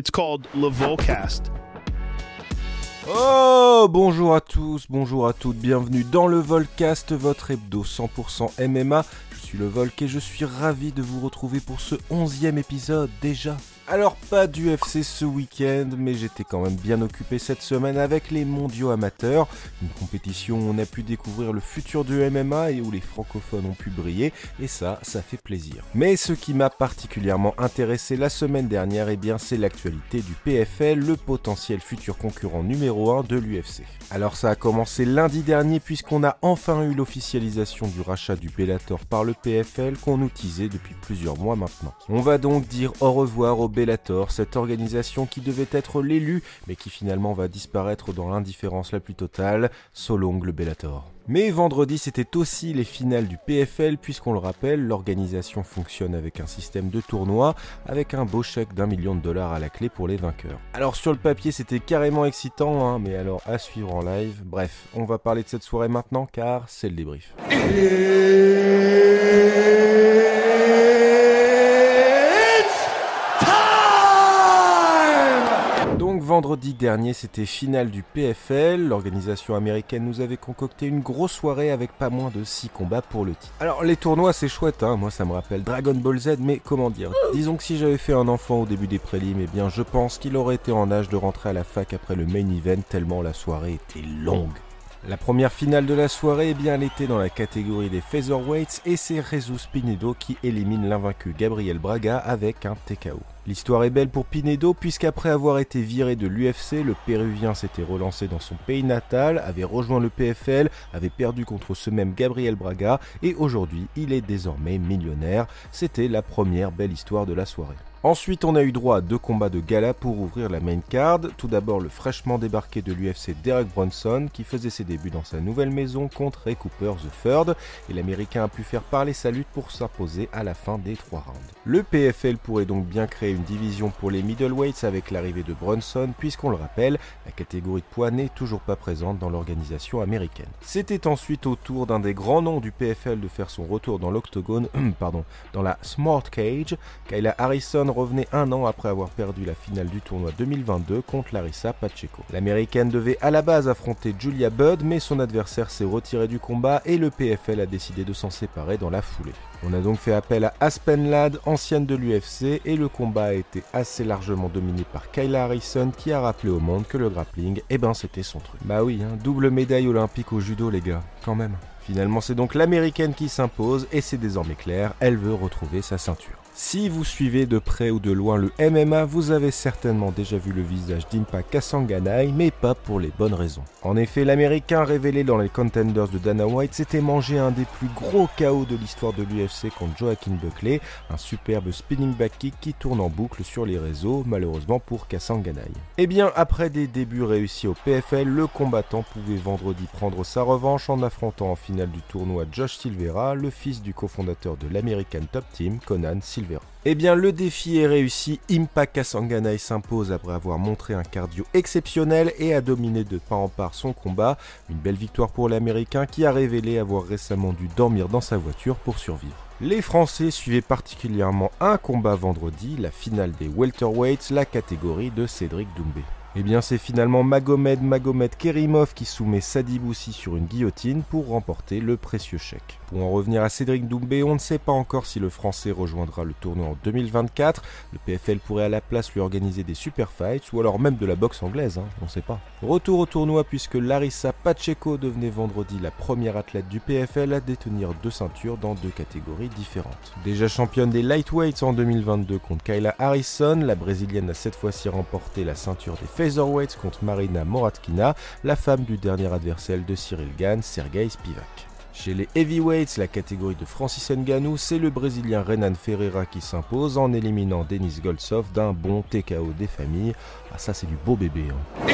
It's called Levolcast. Oh, bonjour à tous, bonjour à toutes, bienvenue dans le Volcast, votre hebdo 100% MMA. Je suis le Volk et je suis ravi de vous retrouver pour ce onzième épisode déjà. Alors pas d'UFC ce week-end, mais j'étais quand même bien occupé cette semaine avec les mondiaux amateurs, une compétition où on a pu découvrir le futur du MMA et où les francophones ont pu briller, et ça, ça fait plaisir. Mais ce qui m'a particulièrement intéressé la semaine dernière, eh bien c'est l'actualité du PFL, le potentiel futur concurrent numéro 1 de l'UFC. Alors ça a commencé lundi dernier puisqu'on a enfin eu l'officialisation du rachat du Bellator par le PFL qu'on nous teasait depuis plusieurs mois maintenant. On va donc dire au revoir au Bellator, cette organisation qui devait être l'élu, mais qui finalement va disparaître dans l'indifférence la plus totale, so long le Bellator. Mais vendredi, c'était aussi les finales du PFL, puisqu'on le rappelle, l'organisation fonctionne avec un système de tournoi, avec un beau chèque d'un million de dollars à la clé pour les vainqueurs. Alors sur le papier, c'était carrément excitant, hein, mais alors à suivre en live. Bref, on va parler de cette soirée maintenant, car c'est le débrief. Donc vendredi dernier, c'était finale du PFL. L'organisation américaine nous avait concocté une grosse soirée avec pas moins de 6 combats pour le titre. Alors les tournois, c'est chouette, hein. moi ça me rappelle Dragon Ball Z, mais comment dire? Disons que si j'avais fait un enfant au début des prélims, eh bien je pense qu'il aurait été en âge de rentrer à la fac après le main event tellement la soirée était longue. La première finale de la soirée, eh bien, elle était dans la catégorie des featherweights et c'est Jesus Pinedo qui élimine l'invaincu Gabriel Braga avec un TKO. L'histoire est belle pour Pinedo puisqu'après avoir été viré de l'UFC, le Péruvien s'était relancé dans son pays natal, avait rejoint le PFL, avait perdu contre ce même Gabriel Braga et aujourd'hui il est désormais millionnaire. C'était la première belle histoire de la soirée. Ensuite, on a eu droit à deux combats de gala pour ouvrir la main card. Tout d'abord, le fraîchement débarqué de l'UFC Derek Bronson, qui faisait ses débuts dans sa nouvelle maison contre Ray Cooper the Third, et l'Américain a pu faire parler sa lutte pour s'imposer à la fin des trois rounds. Le PFL pourrait donc bien créer une division pour les middleweights avec l'arrivée de Bronson, puisqu'on le rappelle, la catégorie de poids n'est toujours pas présente dans l'organisation américaine. C'était ensuite au tour d'un des grands noms du PFL de faire son retour dans l'octogone, pardon, dans la Smart Cage, Kayla Harrison revenait un an après avoir perdu la finale du tournoi 2022 contre Larissa Pacheco. L'américaine devait à la base affronter Julia Budd, mais son adversaire s'est retiré du combat et le PFL a décidé de s'en séparer dans la foulée. On a donc fait appel à Aspen Ladd, ancienne de l'UFC, et le combat a été assez largement dominé par Kayla Harrison qui a rappelé au monde que le grappling, eh ben c'était son truc. Bah oui, hein, double médaille olympique au judo les gars, quand même. Finalement c'est donc l'américaine qui s'impose et c'est désormais clair, elle veut retrouver sa ceinture. Si vous suivez de près ou de loin le MMA, vous avez certainement déjà vu le visage d'Impa Kassanganai, mais pas pour les bonnes raisons. En effet, l'américain révélé dans les contenders de Dana White s'était mangé un des plus gros chaos de l'histoire de l'UFC contre Joaquin Buckley, un superbe spinning back kick qui tourne en boucle sur les réseaux, malheureusement pour Kassanganai. Eh bien, après des débuts réussis au PFL, le combattant pouvait vendredi prendre sa revanche en affrontant en finale du tournoi Josh Silvera, le fils du cofondateur de l'American Top Team, Conan Silvera. Eh bien, le défi est réussi. Impa Kassanganai s'impose après avoir montré un cardio exceptionnel et a dominé de pas en part son combat. Une belle victoire pour l'Américain qui a révélé avoir récemment dû dormir dans sa voiture pour survivre. Les Français suivaient particulièrement un combat vendredi, la finale des welterweights, la catégorie de Cédric Doumbé. Eh bien, c'est finalement Magomed Magomed Kerimov qui soumet Sadiboussi sur une guillotine pour remporter le précieux chèque. Pour en revenir à Cédric Doumbé, on ne sait pas encore si le Français rejoindra le tournoi en 2024. Le PFL pourrait à la place lui organiser des super fights ou alors même de la boxe anglaise, hein, on ne sait pas. Retour au tournoi puisque Larissa Pacheco devenait vendredi la première athlète du PFL à détenir deux ceintures dans deux catégories différentes. Déjà championne des lightweights en 2022 contre Kayla Harrison, la brésilienne a cette fois-ci remporté la ceinture des featherweights contre Marina Moratkina, la femme du dernier adversaire de Cyril Gann, Sergei Spivak. Chez les heavyweights, la catégorie de Francis Ngannou, c'est le Brésilien Renan Ferreira qui s'impose en éliminant Denis Goltsov d'un bon TKO des familles. Ah ça c'est du beau bébé. Hein.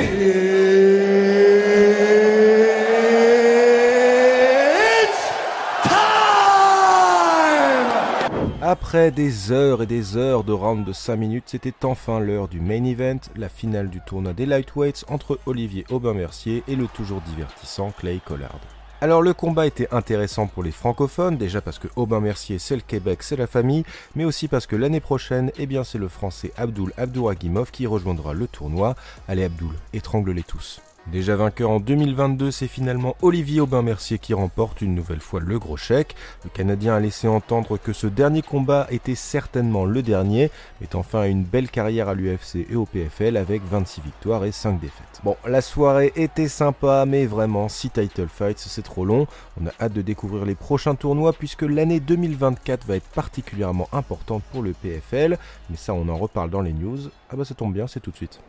Après des heures et des heures de round de 5 minutes, c'était enfin l'heure du main event, la finale du tournoi des lightweights entre Olivier Aubin-Mercier et le toujours divertissant Clay Collard. Alors le combat était intéressant pour les francophones, déjà parce que Aubin Mercier c'est le Québec, c'est la famille, mais aussi parce que l'année prochaine, eh bien c'est le français Abdul Abdouragimov qui rejoindra le tournoi. Allez Abdul, étrangle-les tous. Déjà vainqueur en 2022, c'est finalement Olivier Aubin-Mercier qui remporte une nouvelle fois le gros chèque. Le Canadien a laissé entendre que ce dernier combat était certainement le dernier, mettant fin à une belle carrière à l'UFC et au PFL avec 26 victoires et 5 défaites. Bon, la soirée était sympa, mais vraiment, 6 title fights, c'est trop long. On a hâte de découvrir les prochains tournois puisque l'année 2024 va être particulièrement importante pour le PFL. Mais ça, on en reparle dans les news. Ah bah ça tombe bien, c'est tout de suite.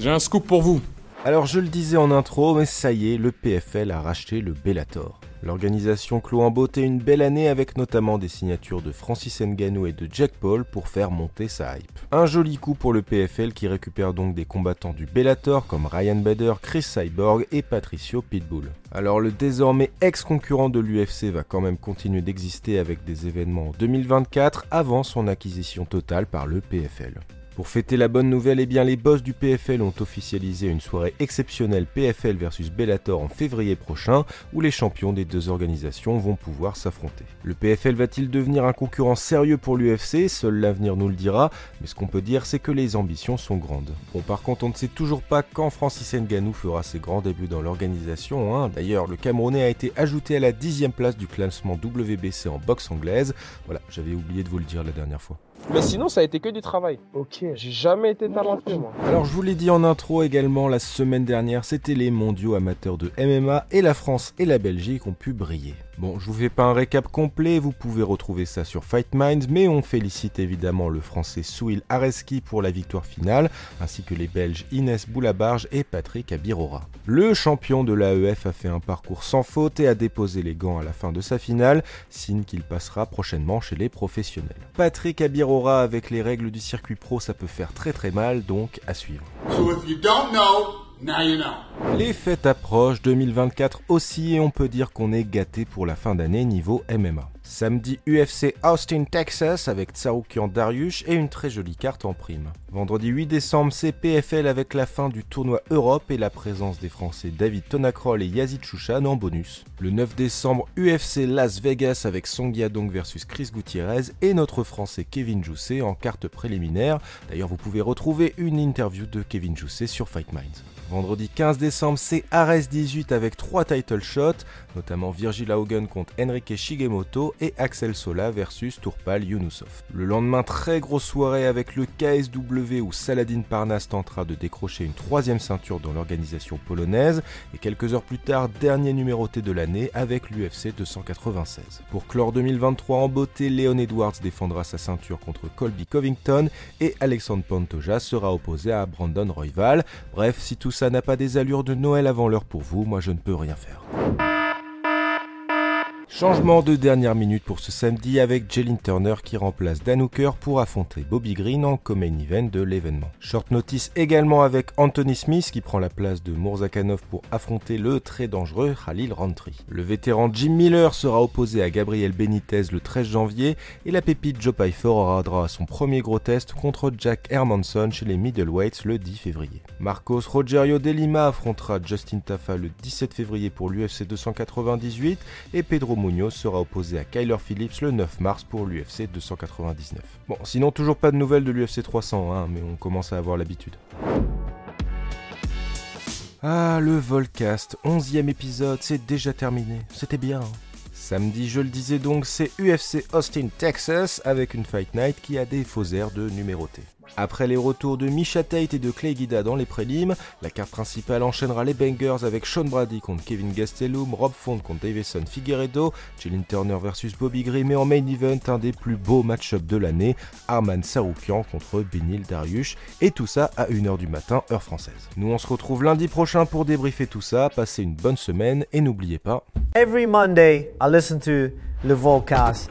J'ai un scoop pour vous. Alors je le disais en intro, mais ça y est, le PFL a racheté le Bellator. L'organisation clôt en beauté une belle année avec notamment des signatures de Francis Ngannou et de Jack Paul pour faire monter sa hype. Un joli coup pour le PFL qui récupère donc des combattants du Bellator comme Ryan Bader, Chris Cyborg et Patricio Pitbull. Alors le désormais ex-concurrent de l'UFC va quand même continuer d'exister avec des événements en 2024 avant son acquisition totale par le PFL. Pour fêter la bonne nouvelle, eh bien les boss du PFL ont officialisé une soirée exceptionnelle PFL versus Bellator en février prochain où les champions des deux organisations vont pouvoir s'affronter. Le PFL va-t-il devenir un concurrent sérieux pour l'UFC Seul l'avenir nous le dira, mais ce qu'on peut dire c'est que les ambitions sont grandes. Bon par contre on ne sait toujours pas quand Francis Ngannou fera ses grands débuts dans l'organisation. Hein. D'ailleurs le Camerounais a été ajouté à la dixième place du classement WBC en boxe anglaise. Voilà, j'avais oublié de vous le dire la dernière fois. Mais sinon, ça a été que du travail. Ok, j'ai jamais été talentueux, moi. Alors, je vous l'ai dit en intro également, la semaine dernière, c'était les mondiaux amateurs de MMA et la France et la Belgique ont pu briller. Bon, je vous fais pas un récap complet, vous pouvez retrouver ça sur Fight Minds, mais on félicite évidemment le français Souil Areski pour la victoire finale, ainsi que les Belges Inès Boulabarge et Patrick Abirora. Le champion de l'AEF a fait un parcours sans faute et a déposé les gants à la fin de sa finale, signe qu'il passera prochainement chez les professionnels. Patrick Abirora avec les règles du circuit pro, ça peut faire très très mal, donc à suivre. Les fêtes approchent, 2024 aussi, et on peut dire qu'on est gâté pour la fin d'année niveau MMA. Samedi UFC Austin, Texas avec Tsaroukian Darius et une très jolie carte en prime. Vendredi 8 décembre, c'est PFL avec la fin du tournoi Europe et la présence des Français David Tonakrol et Yazid Chouchan en bonus. Le 9 décembre, UFC Las Vegas avec Song Yadong versus Chris Gutiérrez et notre Français Kevin Jousset en carte préliminaire. D'ailleurs, vous pouvez retrouver une interview de Kevin Jousset sur Fight Minds. Vendredi 15 décembre, c'est Ares 18 avec 3 title shots, notamment Virgil Haugen contre Enrique Shigemoto et Axel Sola versus Tourpal Yunusov. Le lendemain, très grosse soirée avec le KSW où Saladin Parnas tentera de décrocher une troisième ceinture dans l'organisation polonaise et quelques heures plus tard, dernier numéroté de l'année avec l'UFC 296. Pour clore 2023 en beauté, Leon Edwards défendra sa ceinture contre Colby Covington et Alexandre Pantoja sera opposé à Brandon Royval. Bref, si tout ça n'a pas des allures de Noël avant l'heure pour vous, moi je ne peux rien faire. Changement de dernière minute pour ce samedi avec Jalen Turner qui remplace Dan Hooker pour affronter Bobby Green en co-main event de l'événement. Short notice également avec Anthony Smith qui prend la place de Mourzakanov pour affronter le très dangereux Khalil Rantry. Le vétéran Jim Miller sera opposé à Gabriel Benitez le 13 janvier et la pépite Joe Pfeiffer aura droit à son premier gros test contre Jack Hermanson chez les middleweights le 10 février. Marcos Rogerio de Lima affrontera Justin Tafa le 17 février pour l'UFC 298 et Pedro Munoz sera opposé à Kyler Phillips le 9 mars pour l'UFC 299. Bon, sinon toujours pas de nouvelles de l'UFC 300, hein, mais on commence à avoir l'habitude. Ah, le Volcast, 11e épisode, c'est déjà terminé. C'était bien. Hein. Samedi, je le disais donc, c'est UFC Austin, Texas, avec une Fight Night qui a des faux airs de numéroté. Après les retours de Misha Tate et de Clay Guida dans les prélims, la carte principale enchaînera les bangers avec Sean Brady contre Kevin Gastelum, Rob Font contre Davison Figueredo, Jalen Turner versus Bobby Grimm et en main event un des plus beaux match-ups de l'année, Arman Saroukian contre Benil Dariush, et tout ça à 1h du matin, heure française. Nous on se retrouve lundi prochain pour débriefer tout ça, passez une bonne semaine et n'oubliez pas... Every Monday, I listen to le Volcast.